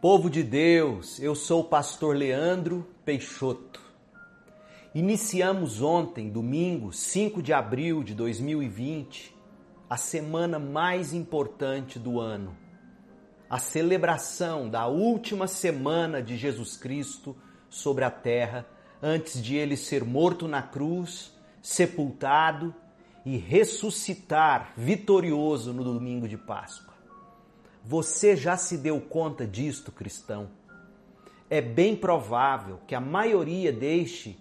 Povo de Deus, eu sou o pastor Leandro Peixoto. Iniciamos ontem, domingo, 5 de abril de 2020, a semana mais importante do ano. A celebração da última semana de Jesus Cristo sobre a terra, antes de ele ser morto na cruz, sepultado e ressuscitar vitorioso no domingo de Páscoa. Você já se deu conta disto, cristão? É bem provável que a maioria deixe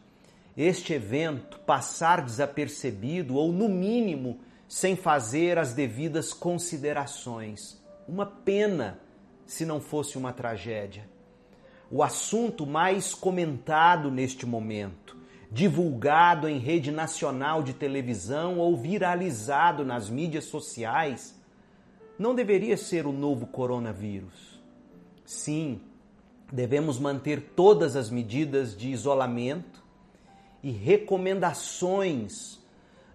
este evento passar desapercebido ou, no mínimo, sem fazer as devidas considerações. Uma pena se não fosse uma tragédia. O assunto mais comentado neste momento, divulgado em rede nacional de televisão ou viralizado nas mídias sociais, não deveria ser o novo coronavírus. Sim, devemos manter todas as medidas de isolamento e recomendações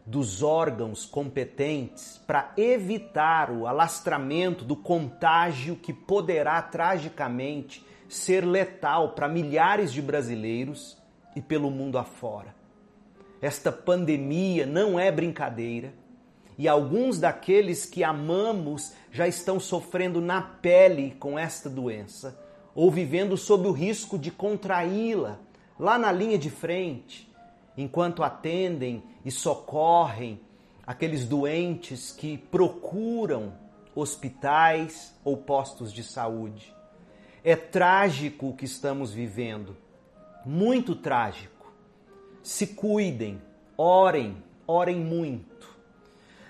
dos órgãos competentes para evitar o alastramento do contágio que poderá tragicamente ser letal para milhares de brasileiros e pelo mundo afora. Esta pandemia não é brincadeira e alguns daqueles que amamos já estão sofrendo na pele com esta doença ou vivendo sob o risco de contraí-la lá na linha de frente, enquanto atendem e socorrem aqueles doentes que procuram hospitais ou postos de saúde. É trágico o que estamos vivendo, muito trágico. Se cuidem, orem, orem muito.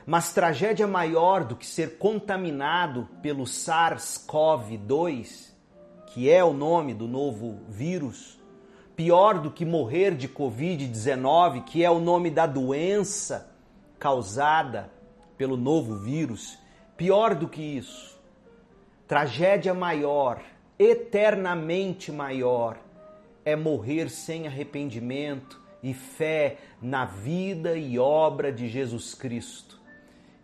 Mas tragédia maior do que ser contaminado pelo SARS-CoV-2, que é o nome do novo vírus, pior do que morrer de Covid-19, que é o nome da doença causada pelo novo vírus, pior do que isso, tragédia maior, eternamente maior, é morrer sem arrependimento e fé na vida e obra de Jesus Cristo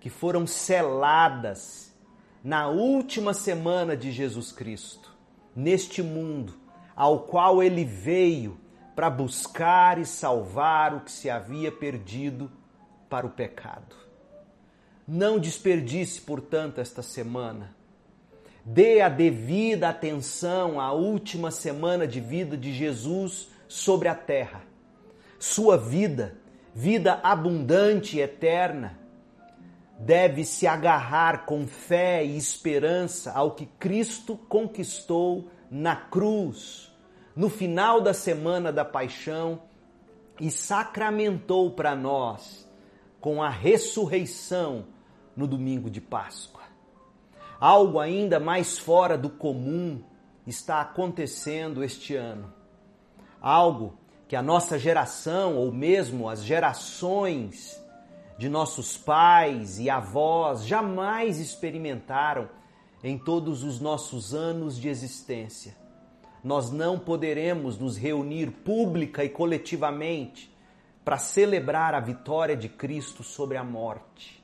que foram seladas na última semana de Jesus Cristo, neste mundo ao qual ele veio para buscar e salvar o que se havia perdido para o pecado. Não desperdice, portanto, esta semana. Dê a devida atenção à última semana de vida de Jesus sobre a terra. Sua vida, vida abundante e eterna, deve se agarrar com fé e esperança ao que Cristo conquistou na cruz, no final da semana da paixão e sacramentou para nós com a ressurreição no domingo de Páscoa. Algo ainda mais fora do comum está acontecendo este ano. Algo que a nossa geração, ou mesmo as gerações de nossos pais e avós jamais experimentaram em todos os nossos anos de existência. Nós não poderemos nos reunir pública e coletivamente para celebrar a vitória de Cristo sobre a morte.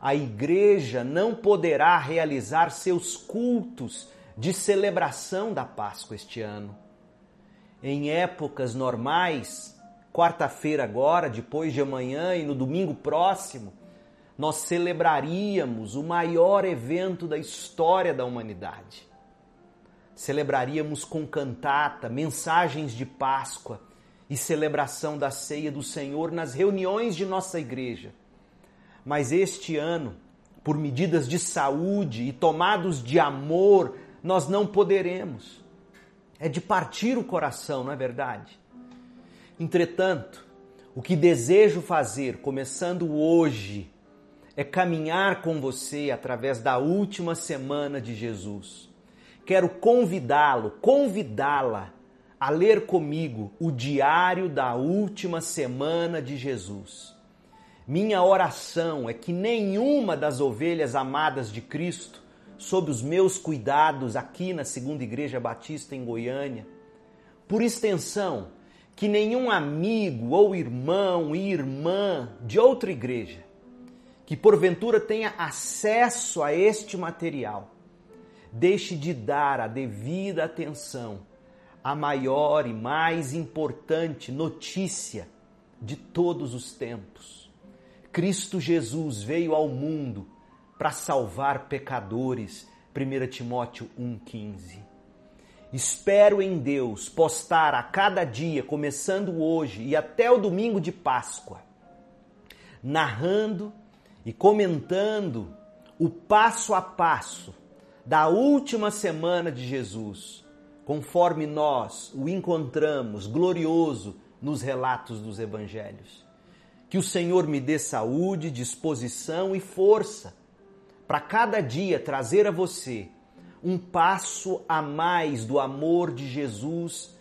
A igreja não poderá realizar seus cultos de celebração da Páscoa este ano. Em épocas normais, quarta-feira agora, depois de amanhã e no domingo próximo, nós celebraríamos o maior evento da história da humanidade. Celebraríamos com cantata, mensagens de Páscoa e celebração da ceia do Senhor nas reuniões de nossa igreja. Mas este ano, por medidas de saúde e tomados de amor, nós não poderemos. É de partir o coração, não é verdade? Entretanto, o que desejo fazer, começando hoje, é caminhar com você através da última semana de Jesus. Quero convidá-lo, convidá-la a ler comigo o diário da última semana de Jesus. Minha oração é que nenhuma das ovelhas amadas de Cristo, sob os meus cuidados aqui na Segunda Igreja Batista em Goiânia, por extensão, que nenhum amigo ou irmão e irmã de outra igreja que porventura tenha acesso a este material deixe de dar a devida atenção à maior e mais importante notícia de todos os tempos. Cristo Jesus veio ao mundo para salvar pecadores. 1 Timóteo 1,15. Espero em Deus postar a cada dia, começando hoje e até o domingo de Páscoa, narrando e comentando o passo a passo da última semana de Jesus, conforme nós o encontramos glorioso nos relatos dos evangelhos. Que o Senhor me dê saúde, disposição e força para cada dia trazer a você um passo a mais do amor de Jesus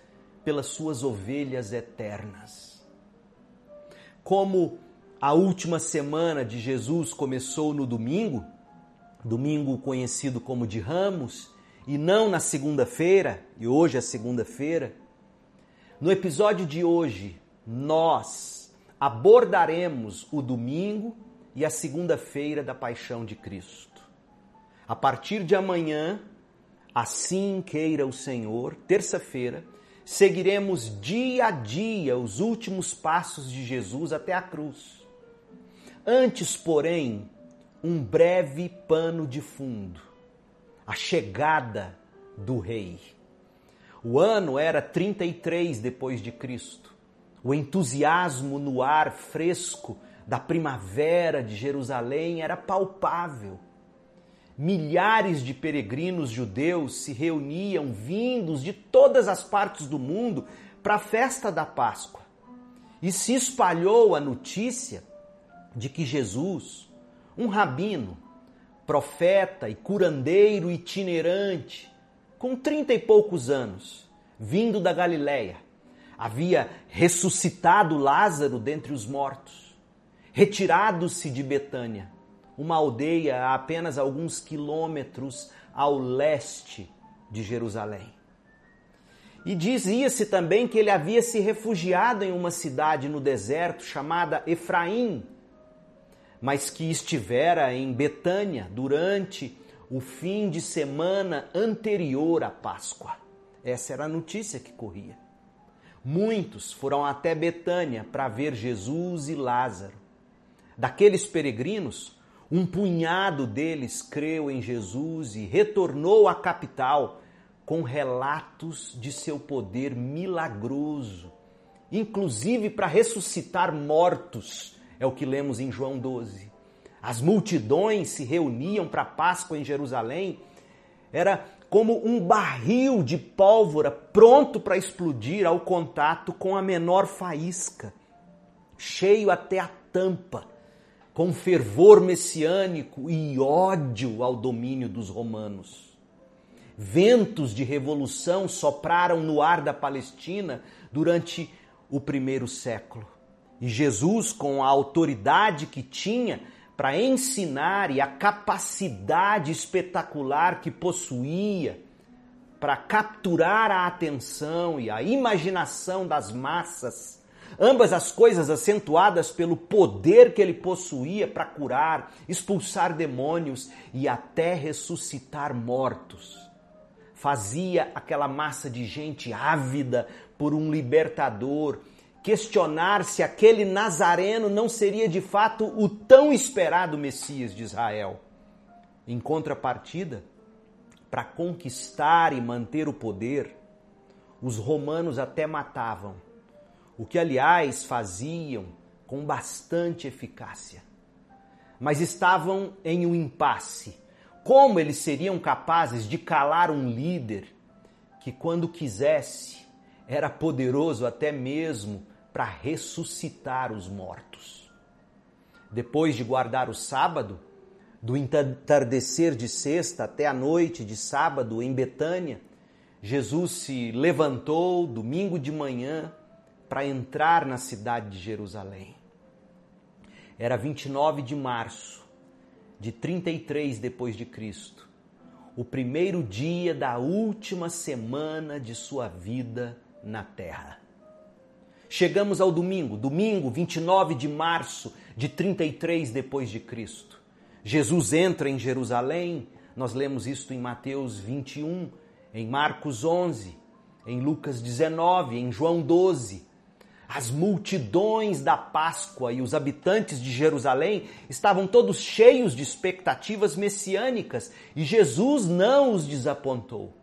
pelas suas ovelhas eternas. Como a última semana de Jesus começou no domingo, domingo conhecido como de Ramos, e não na segunda-feira, e hoje é segunda-feira, no episódio de hoje nós abordaremos o domingo e a segunda-feira da paixão de Cristo. A partir de amanhã, assim queira o Senhor, terça-feira, seguiremos dia a dia os últimos passos de Jesus até a cruz. Antes, porém, um breve pano de fundo, a chegada do rei. O ano era 33 depois de Cristo. O entusiasmo no ar fresco da primavera de Jerusalém era palpável. Milhares de peregrinos judeus se reuniam vindos de todas as partes do mundo para a festa da Páscoa. E se espalhou a notícia de que Jesus, um rabino, profeta e curandeiro itinerante, com trinta e poucos anos, vindo da Galiléia, havia ressuscitado Lázaro dentre os mortos, retirado-se de Betânia, uma aldeia a apenas alguns quilômetros ao leste de Jerusalém. E dizia-se também que ele havia se refugiado em uma cidade no deserto chamada Efraim, mas que estivera em Betânia durante o fim de semana anterior à Páscoa. Essa era a notícia que corria. Muitos foram até Betânia para ver Jesus e Lázaro. Daqueles peregrinos, um punhado deles creu em Jesus e retornou à capital com relatos de seu poder milagroso, inclusive para ressuscitar mortos é o que lemos em João 12. As multidões se reuniam para a Páscoa em Jerusalém. Era como um barril de pólvora pronto para explodir ao contato com a menor faísca, cheio até a tampa, com fervor messiânico e ódio ao domínio dos romanos. Ventos de revolução sopraram no ar da Palestina durante o primeiro século. E Jesus, com a autoridade que tinha para ensinar e a capacidade espetacular que possuía para capturar a atenção e a imaginação das massas, ambas as coisas acentuadas pelo poder que ele possuía para curar, expulsar demônios e até ressuscitar mortos. Fazia aquela massa de gente ávida por um libertador questionar se aquele nazareno não seria de fato o tão esperado Messias de Israel. Em contrapartida, para conquistar e manter o poder, os romanos até matavam, o que, aliás, faziam com bastante eficácia. Mas estavam em um impasse. Como eles seriam capazes de calar um líder que, quando quisesse, era poderoso até mesmo para ressuscitar os mortos. Depois de guardar o sábado, do entardecer de sexta até a noite de sábado em Betânia, Jesus se levantou domingo de manhã para entrar na cidade de Jerusalém. Era 29 de março de 33 depois de Cristo, o primeiro dia da última semana de sua vida na terra. Chegamos ao domingo, domingo 29 de março de 33 depois de Cristo. Jesus entra em Jerusalém Nós lemos isto em Mateus 21, em Marcos 11, em Lucas 19, em João 12. As multidões da Páscoa e os habitantes de Jerusalém estavam todos cheios de expectativas messiânicas e Jesus não os desapontou.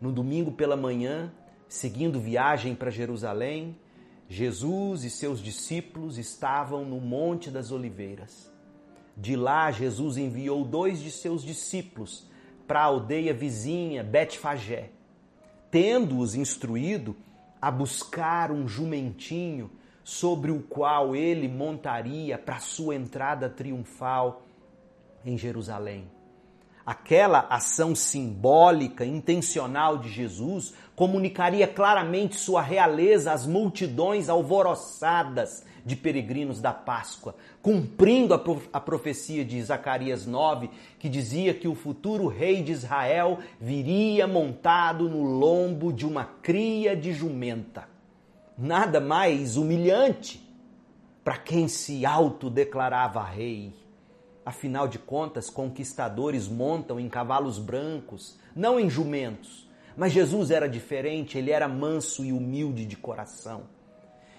No domingo pela manhã, seguindo viagem para Jerusalém, Jesus e seus discípulos estavam no Monte das Oliveiras. De lá, Jesus enviou dois de seus discípulos para a aldeia vizinha Betfagé, tendo-os instruído a buscar um jumentinho sobre o qual ele montaria para sua entrada triunfal em Jerusalém. Aquela ação simbólica, intencional de Jesus comunicaria claramente sua realeza às multidões alvoroçadas de peregrinos da Páscoa, cumprindo a, a profecia de Zacarias 9, que dizia que o futuro rei de Israel viria montado no lombo de uma cria de jumenta. Nada mais humilhante para quem se autodeclarava rei. Afinal de contas, conquistadores montam em cavalos brancos, não em jumentos. Mas Jesus era diferente, ele era manso e humilde de coração.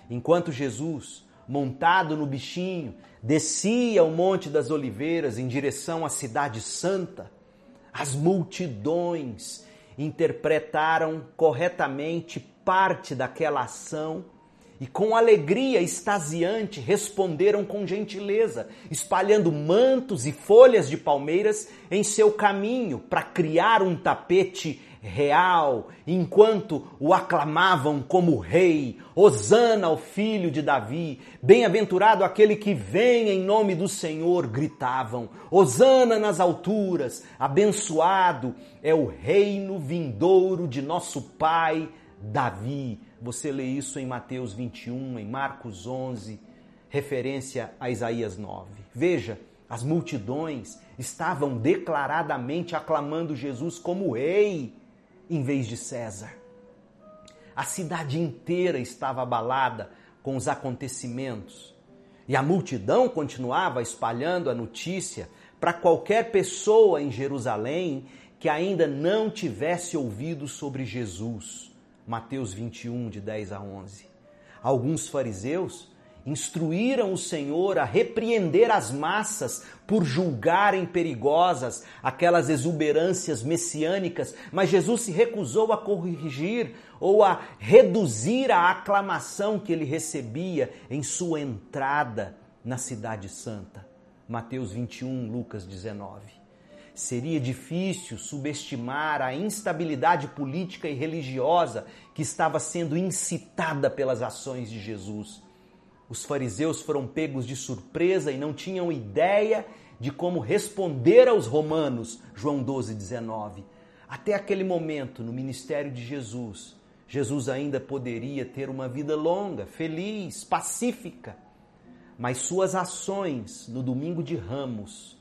Enquanto Jesus, montado no bichinho, descia o Monte das Oliveiras em direção à Cidade Santa, as multidões interpretaram corretamente parte daquela ação e com alegria extasiante responderam com gentileza, espalhando mantos e folhas de palmeiras em seu caminho para criar um tapete real, enquanto o aclamavam como rei. Hosana ao filho de Davi, bem-aventurado aquele que vem em nome do Senhor, gritavam. Hosana nas alturas, abençoado é o reino vindouro de nosso pai Davi. Você lê isso em Mateus 21, em Marcos 11, referência a Isaías 9. Veja, as multidões estavam declaradamente aclamando Jesus como rei em vez de César. A cidade inteira estava abalada com os acontecimentos e a multidão continuava espalhando a notícia para qualquer pessoa em Jerusalém que ainda não tivesse ouvido sobre Jesus. Mateus 21, de 10 a 11. Alguns fariseus instruíram o Senhor a repreender as massas por julgarem perigosas aquelas exuberâncias messiânicas, mas Jesus se recusou a corrigir ou a reduzir a aclamação que ele recebia em sua entrada na Cidade Santa. Mateus 21, Lucas 19. Seria difícil subestimar a instabilidade política e religiosa que estava sendo incitada pelas ações de Jesus. Os fariseus foram pegos de surpresa e não tinham ideia de como responder aos romanos, João 12, 19. Até aquele momento, no ministério de Jesus, Jesus ainda poderia ter uma vida longa, feliz, pacífica. Mas suas ações no domingo de Ramos,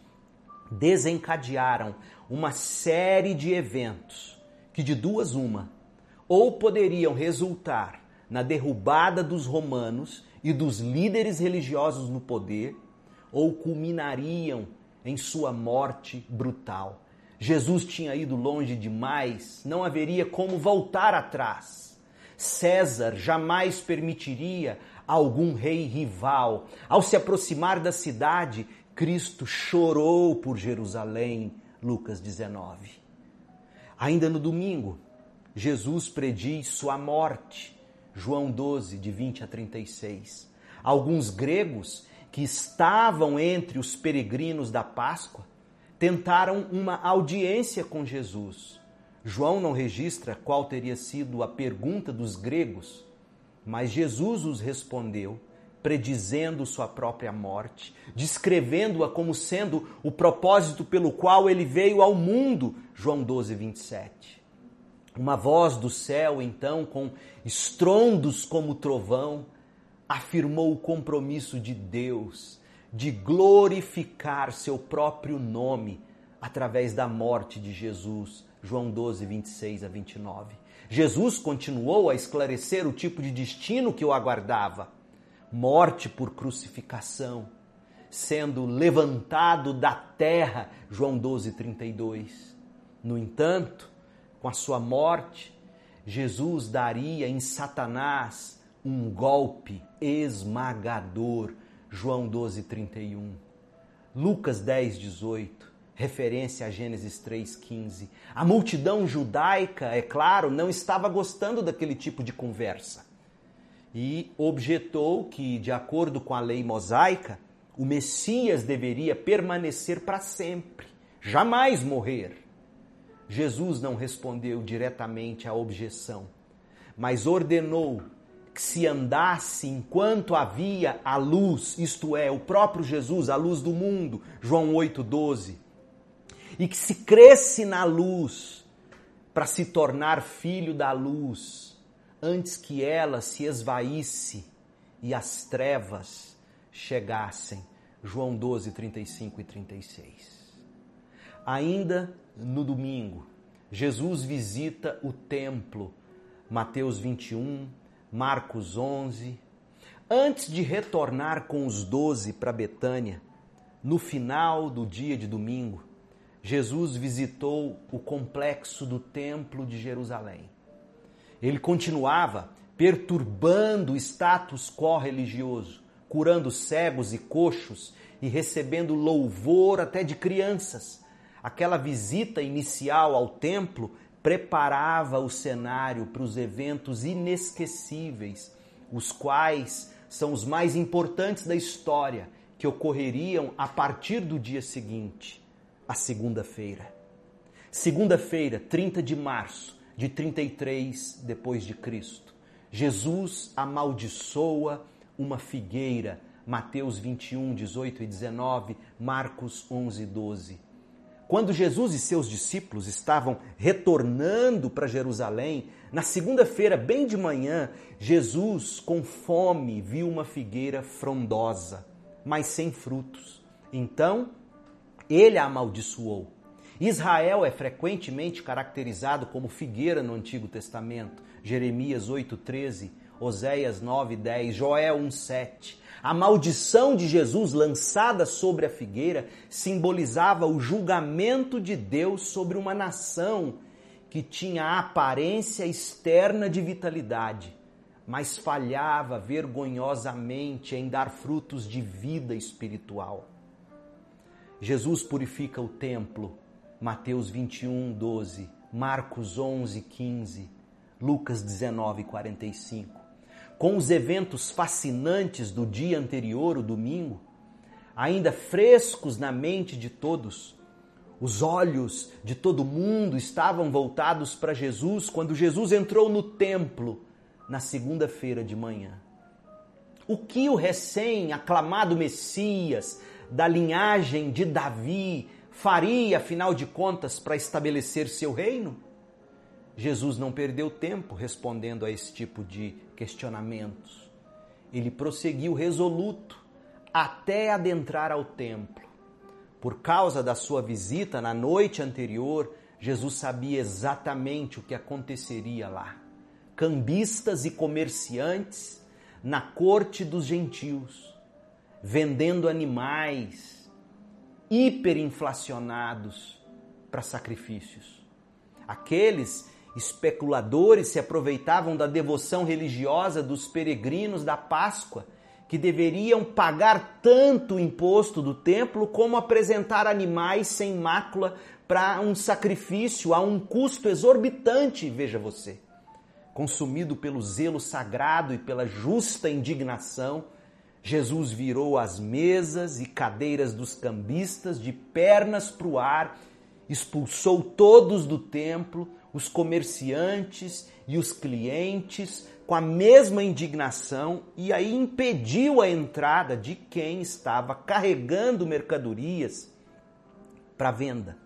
desencadearam uma série de eventos que, de duas, uma, ou poderiam resultar na derrubada dos romanos e dos líderes religiosos no poder, ou culminariam em sua morte brutal. Jesus tinha ido longe demais, não haveria como voltar atrás. César jamais permitiria algum rei rival, ao se aproximar da cidade, Cristo chorou por Jerusalém, Lucas 19. Ainda no domingo, Jesus prediz sua morte, João 12, de 20 a 36. Alguns gregos que estavam entre os peregrinos da Páscoa tentaram uma audiência com Jesus. João não registra qual teria sido a pergunta dos gregos, mas Jesus os respondeu predizendo sua própria morte, descrevendo-a como sendo o propósito pelo qual ele veio ao mundo. João 12, 27. Uma voz do céu, então, com estrondos como trovão, afirmou o compromisso de Deus de glorificar seu próprio nome através da morte de Jesus. João 12, 26 a 29. Jesus continuou a esclarecer o tipo de destino que o aguardava morte por crucificação, sendo levantado da terra, João 12, 32. No entanto, com a sua morte, Jesus daria em Satanás um golpe esmagador, João 12, 31. Lucas 10, 18, referência a Gênesis 3, 15. A multidão judaica, é claro, não estava gostando daquele tipo de conversa e objetou que, de acordo com a lei mosaica, o Messias deveria permanecer para sempre, jamais morrer. Jesus não respondeu diretamente à objeção, mas ordenou que se andasse enquanto havia a luz, isto é, o próprio Jesus, a luz do mundo, João 8,12, e que se cresce na luz para se tornar filho da luz, antes que ela se esvaísse e as trevas chegassem. João 12, 35 e 36. Ainda no domingo, Jesus visita o templo, Mateus 21, Marcos 11. Antes de retornar com os doze para Betânia, no final do dia de domingo, Jesus visitou o complexo do Templo de Jerusalém. Ele continuava perturbando o status quo religioso, curando cegos e coxos e recebendo louvor até de crianças. Aquela visita inicial ao templo preparava o cenário para os eventos inesquecíveis, os quais são os mais importantes da história, que ocorreriam a partir do dia seguinte, a segunda-feira. Segunda-feira, 30 de março de 33 depois de Cristo. Jesus amaldiçoa uma figueira. Mateus 21, 18 e 19, Marcos 11, 12. Quando Jesus e seus discípulos estavam retornando para Jerusalém, na segunda-feira, bem de manhã, Jesus, com fome, viu uma figueira frondosa, mas sem frutos. Então, ele a amaldiçoou. Israel é frequentemente caracterizado como figueira no Antigo Testamento. Jeremias 8:13 Oséias 9, 10, Joel 1, 7. A maldição de Jesus lançada sobre a figueira simbolizava o julgamento de Deus sobre uma nação que tinha a aparência externa de vitalidade, mas falhava vergonhosamente em dar frutos de vida espiritual. Jesus purifica o templo, Mateus 21, 12, Marcos 11, 15, Lucas 19, 45 com os eventos fascinantes do dia anterior, o domingo, ainda frescos na mente de todos. Os olhos de todo mundo estavam voltados para Jesus quando Jesus entrou no templo na segunda-feira de manhã. O que o recém-aclamado Messias da linhagem de Davi faria, afinal de contas, para estabelecer seu reino? Jesus não perdeu tempo respondendo a esse tipo de questionamentos. Ele prosseguiu resoluto até adentrar ao templo. Por causa da sua visita na noite anterior, Jesus sabia exatamente o que aconteceria lá. Cambistas e comerciantes na corte dos gentios, vendendo animais hiperinflacionados para sacrifícios. Aqueles Especuladores se aproveitavam da devoção religiosa dos peregrinos da Páscoa, que deveriam pagar tanto imposto do templo como apresentar animais sem mácula para um sacrifício a um custo exorbitante, veja você. Consumido pelo zelo sagrado e pela justa indignação, Jesus virou as mesas e cadeiras dos cambistas de pernas para o ar, expulsou todos do templo, os comerciantes e os clientes com a mesma indignação e aí impediu a entrada de quem estava carregando mercadorias para venda.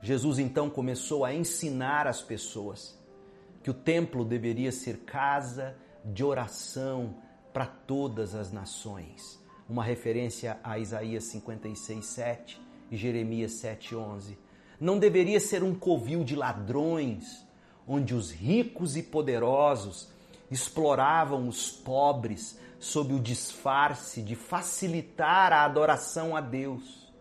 Jesus então começou a ensinar as pessoas que o templo deveria ser casa de oração para todas as nações. Uma referência a Isaías 56, 7 e Jeremias 7, 11 não deveria ser um covil de ladrões, onde os ricos e poderosos exploravam os pobres, sob o disfarce de facilitar a adoração a Deus.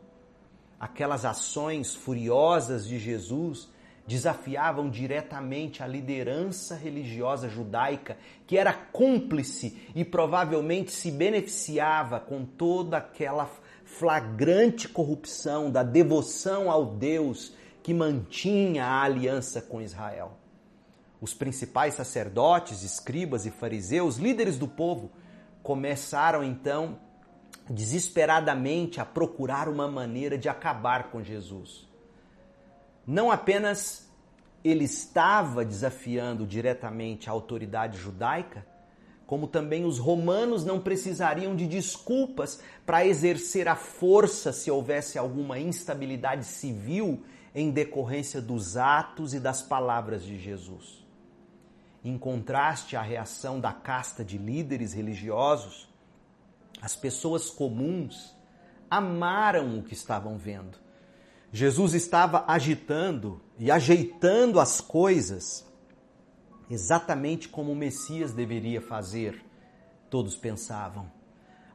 Aquelas ações furiosas de Jesus desafiavam diretamente a liderança religiosa judaica, que era cúmplice e provavelmente se beneficiava com toda aquela flagrante corrupção da devoção ao Deus que mantinha a aliança com Israel. Os principais sacerdotes, escribas e fariseus, líderes do povo, começaram então desesperadamente a procurar uma maneira de acabar com Jesus. Não apenas ele estava desafiando diretamente a autoridade judaica, como também os romanos não precisariam de desculpas para exercer a força se houvesse alguma instabilidade civil em decorrência dos atos e das palavras de Jesus. Em contraste à reação da casta de líderes religiosos, as pessoas comuns amaram o que estavam vendo. Jesus estava agitando e ajeitando as coisas exatamente como o Messias deveria fazer, todos pensavam.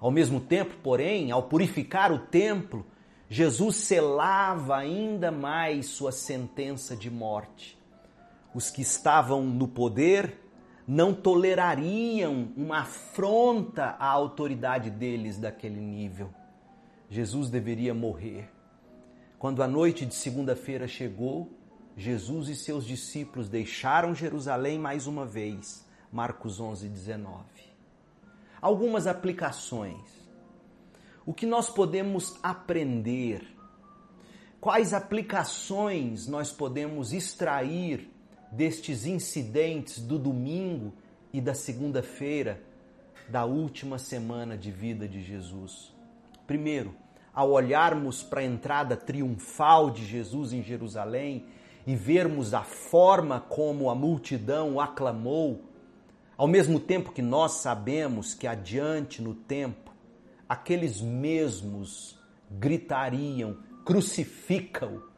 Ao mesmo tempo, porém, ao purificar o templo, Jesus selava ainda mais sua sentença de morte. Os que estavam no poder não tolerariam uma afronta à autoridade deles daquele nível. Jesus deveria morrer. Quando a noite de segunda-feira chegou, Jesus e seus discípulos deixaram Jerusalém mais uma vez. Marcos 11, 19. Algumas aplicações o que nós podemos aprender, quais aplicações nós podemos extrair destes incidentes do domingo e da segunda-feira da última semana de vida de Jesus. Primeiro, ao olharmos para a entrada triunfal de Jesus em Jerusalém e vermos a forma como a multidão o aclamou, ao mesmo tempo que nós sabemos que adiante no tempo aqueles mesmos gritariam: crucifica-o.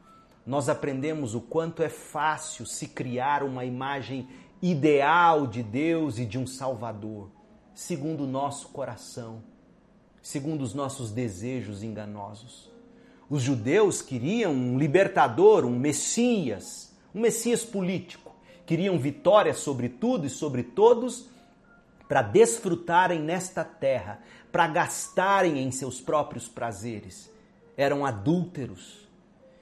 Nós aprendemos o quanto é fácil se criar uma imagem ideal de Deus e de um Salvador, segundo o nosso coração, segundo os nossos desejos enganosos. Os judeus queriam um libertador, um Messias, um Messias político. Queriam vitória sobre tudo e sobre todos para desfrutarem nesta terra, para gastarem em seus próprios prazeres. Eram adúlteros.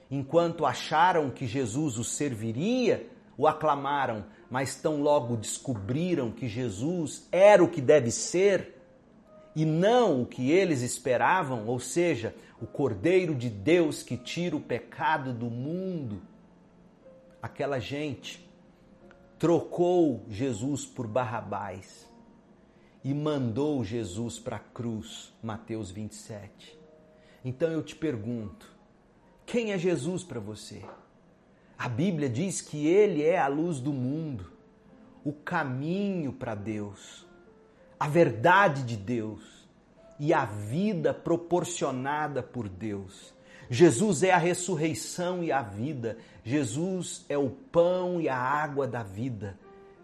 Enquanto acharam que Jesus os serviria, o aclamaram, mas tão logo descobriram que Jesus era o que deve ser e não o que eles esperavam, ou seja, o Cordeiro de Deus que tira o pecado do mundo. Aquela gente trocou Jesus por Barrabás e mandou Jesus para a cruz, Mateus 27. Então eu te pergunto, quem é Jesus para você? A Bíblia diz que ele é a luz do mundo, o caminho para Deus, a verdade de Deus e a vida proporcionada por Deus. Jesus é a ressurreição e a vida. Jesus é o pão e a água da vida.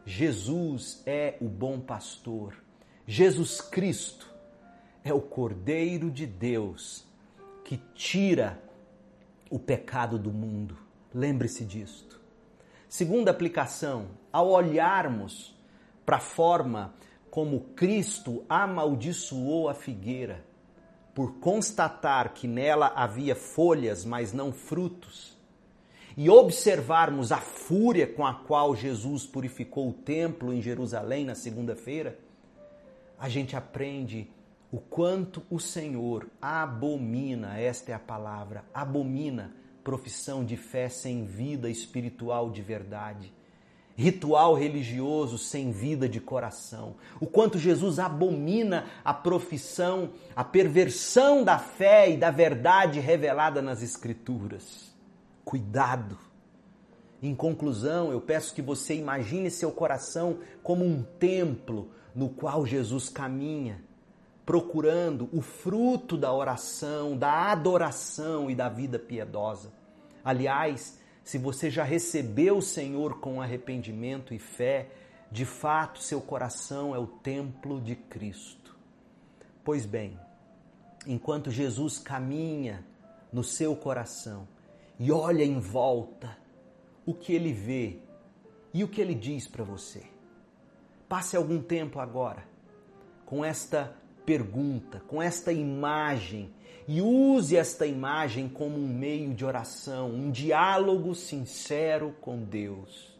Jesus é o bom pastor. Jesus Cristo é o Cordeiro de Deus que tira o pecado do mundo. Lembre-se disto. Segunda aplicação, ao olharmos para a forma como Cristo amaldiçoou a figueira, por constatar que nela havia folhas, mas não frutos, e observarmos a fúria com a qual Jesus purificou o templo em Jerusalém na segunda-feira, a gente aprende o quanto o Senhor abomina, esta é a palavra, abomina profissão de fé sem vida espiritual de verdade, ritual religioso sem vida de coração. O quanto Jesus abomina a profissão, a perversão da fé e da verdade revelada nas Escrituras. Cuidado! Em conclusão, eu peço que você imagine seu coração como um templo no qual Jesus caminha, procurando o fruto da oração, da adoração e da vida piedosa. Aliás, se você já recebeu o Senhor com arrependimento e fé, de fato seu coração é o templo de Cristo. Pois bem, enquanto Jesus caminha no seu coração e olha em volta, o que ele vê e o que ele diz para você. Passe algum tempo agora com esta pergunta, com esta imagem e use esta imagem como um meio de oração, um diálogo sincero com Deus.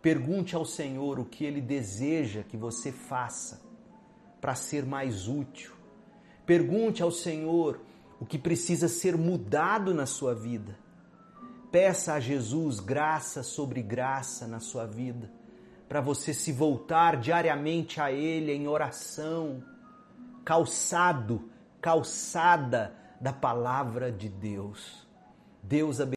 Pergunte ao Senhor o que ele deseja que você faça para ser mais útil. Pergunte ao Senhor o que precisa ser mudado na sua vida. Peça a Jesus graça sobre graça na sua vida, para você se voltar diariamente a Ele em oração, calçado, calçada da palavra de Deus. Deus abençoe.